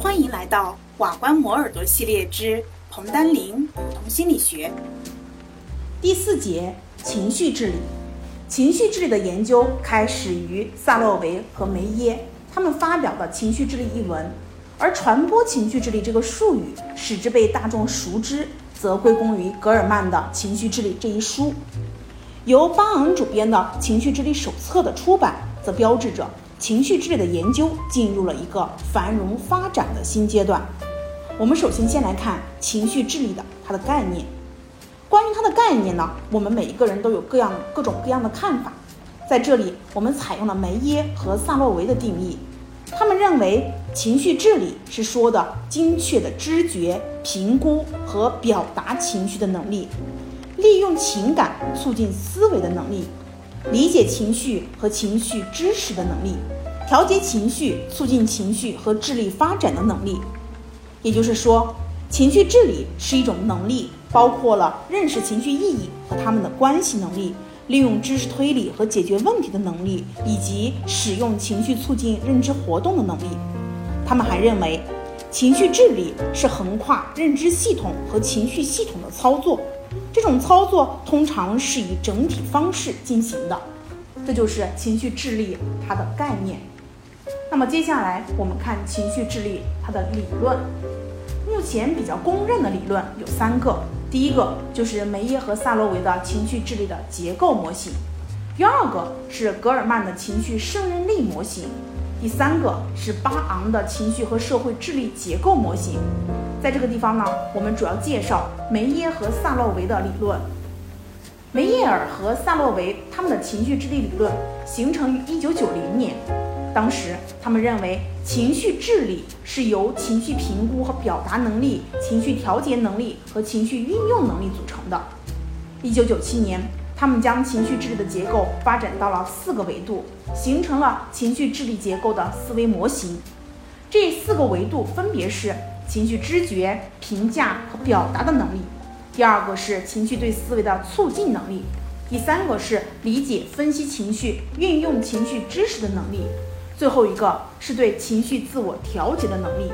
欢迎来到瓦关磨耳朵系列之彭丹林普通心理学第四节情绪智力。情绪智力的研究开始于萨洛维和梅耶他们发表的《情绪智力》一文，而传播情绪智力这个术语使之被大众熟知，则归功于格尔曼的《情绪智力》这一书。由巴昂主编的《情绪智力手册》的出版，则标志着。情绪智力的研究进入了一个繁荣发展的新阶段。我们首先先来看情绪智力的它的概念。关于它的概念呢，我们每一个人都有各样各种各样的看法。在这里，我们采用了梅耶和萨洛维的定义。他们认为，情绪智力是说的精确的知觉、评估和表达情绪的能力，利用情感促进思维的能力。理解情绪和情绪知识的能力，调节情绪、促进情绪和智力发展的能力。也就是说，情绪智力是一种能力，包括了认识情绪意义和它们的关系能力，利用知识推理和解决问题的能力，以及使用情绪促进认知活动的能力。他们还认为，情绪智力是横跨认知系统和情绪系统的操作。这种操作通常是以整体方式进行的，这就是情绪智力它的概念。那么接下来我们看情绪智力它的理论。目前比较公认的理论有三个，第一个就是梅耶和萨洛维的情绪智力的结构模型，第二个是格尔曼的情绪胜任力模型，第三个是巴昂的情绪和社会智力结构模型。在这个地方呢，我们主要介绍梅耶和萨洛维的理论。梅耶尔和萨洛维他们的情绪智力理论形成于1990年，当时他们认为情绪智力是由情绪评估和表达能力、情绪调节能力和情绪运用能力组成的。1997年，他们将情绪智力的结构发展到了四个维度，形成了情绪智力结构的思维模型。这四个维度分别是。情绪知觉、评价和表达的能力；第二个是情绪对思维的促进能力；第三个是理解、分析情绪、运用情绪知识的能力；最后一个是对情绪自我调节的能力。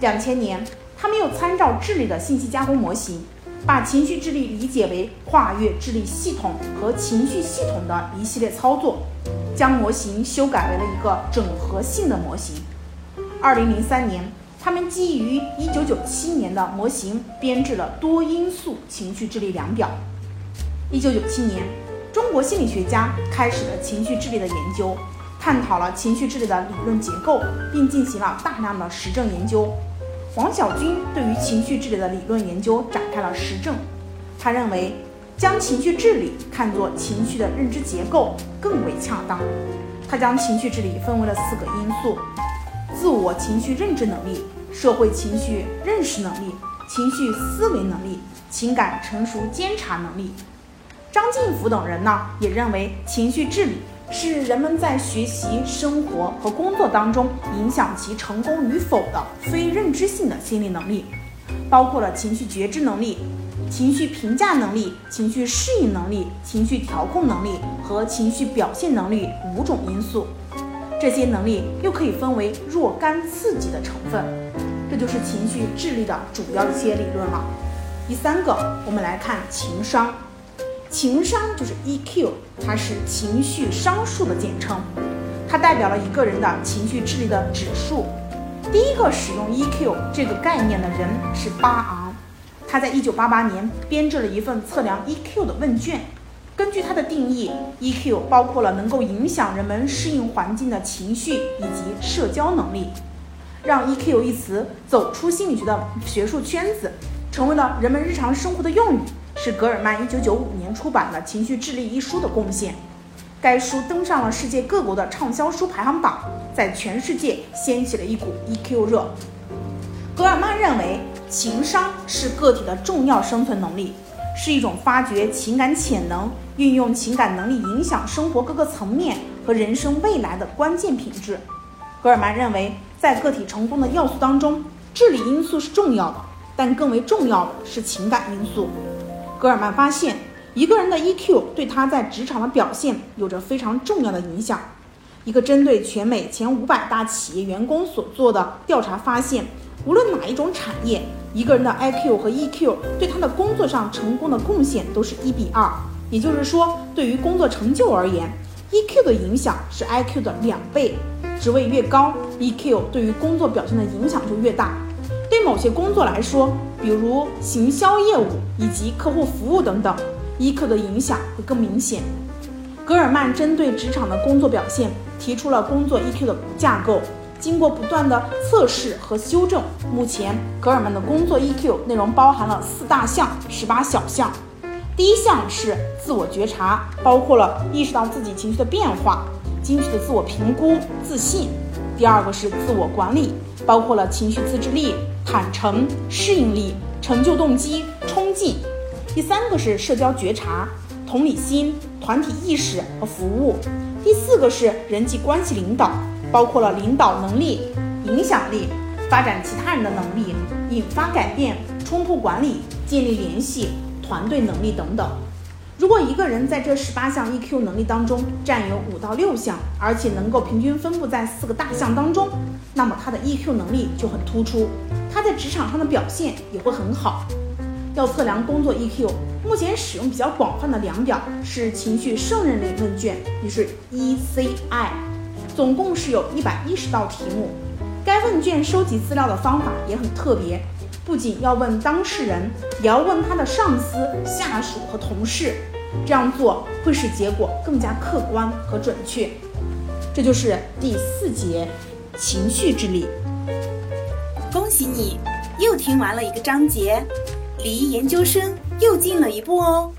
两千年，他们又参照智力的信息加工模型，把情绪智力理解为跨越智力系统和情绪系统的一系列操作，将模型修改为了一个整合性的模型。二零零三年。他们基于1997年的模型编制了多因素情绪智力量表。1997年，中国心理学家开始了情绪智力的研究，探讨了情绪智力的理论结构，并进行了大量的实证研究。王小军对于情绪治理的理论研究展开了实证。他认为，将情绪治理看作情绪的认知结构更为恰当。他将情绪治理分为了四个因素。自我情绪认知能力、社会情绪认识能力、情绪思维能力、情感成熟监察能力。张晋福等人呢，也认为情绪治理是人们在学习、生活和工作当中影响其成功与否的非认知性的心理能力，包括了情绪觉知能力、情绪评价能力、情绪适应能力、情绪调控能力和情绪表现能力五种因素。这些能力又可以分为若干刺激的成分，这就是情绪智力的主要一些理论了。第三个，我们来看情商。情商就是 EQ，它是情绪商数的简称，它代表了一个人的情绪智力的指数。第一个使用 EQ 这个概念的人是巴昂，他在1988年编制了一份测量 EQ 的问卷。根据它的定义，EQ 包括了能够影响人们适应环境的情绪以及社交能力。让 EQ 一词走出心理学的学术圈子，成为了人们日常生活的用语，是格尔曼1995年出版的《情绪智力》一书的贡献。该书登上了世界各国的畅销书排行榜，在全世界掀起了一股 EQ 热。格尔曼认为，情商是个体的重要生存能力。是一种发掘情感潜能、运用情感能力影响生活各个层面和人生未来的关键品质。格尔曼认为，在个体成功的要素当中，智力因素是重要的，但更为重要的是情感因素。格尔曼发现，一个人的 EQ 对他在职场的表现有着非常重要的影响。一个针对全美前五百大企业员工所做的调查发现，无论哪一种产业，一个人的 IQ 和 EQ 对他的工作上成功的贡献都是一比二。也就是说，对于工作成就而言，EQ 的影响是 IQ 的两倍。职位越高，EQ 对于工作表现的影响就越大。对某些工作来说，比如行销业务以及客户服务等等，EQ 的影响会更明显。格尔曼针对职场的工作表现提出了工作 EQ 的架构，经过不断的测试和修正，目前格尔曼的工作 EQ 内容包含了四大项、十八小项。第一项是自我觉察，包括了意识到自己情绪的变化、精确的自我评估、自信。第二个是自我管理，包括了情绪自制力、坦诚、适应力、成就动机、冲劲。第三个是社交觉察。同理心、团体意识和服务。第四个是人际关系领导，包括了领导能力、影响力、发展其他人的能力、引发改变、冲突管理、建立联系、团队能力等等。如果一个人在这十八项 EQ 能力当中占有五到六项，而且能够平均分布在四个大项当中，那么他的 EQ 能力就很突出，在职场上的表现也会很好。要测量工作 EQ，目前使用比较广泛的量表是情绪胜任类问卷，也是 ECI，总共是有一百一十道题目。该问卷收集资料的方法也很特别，不仅要问当事人，也要问他的上司、下属和同事，这样做会使结果更加客观和准确。这就是第四节情绪智力。恭喜你，又听完了一个章节。离研究生又近了一步哦。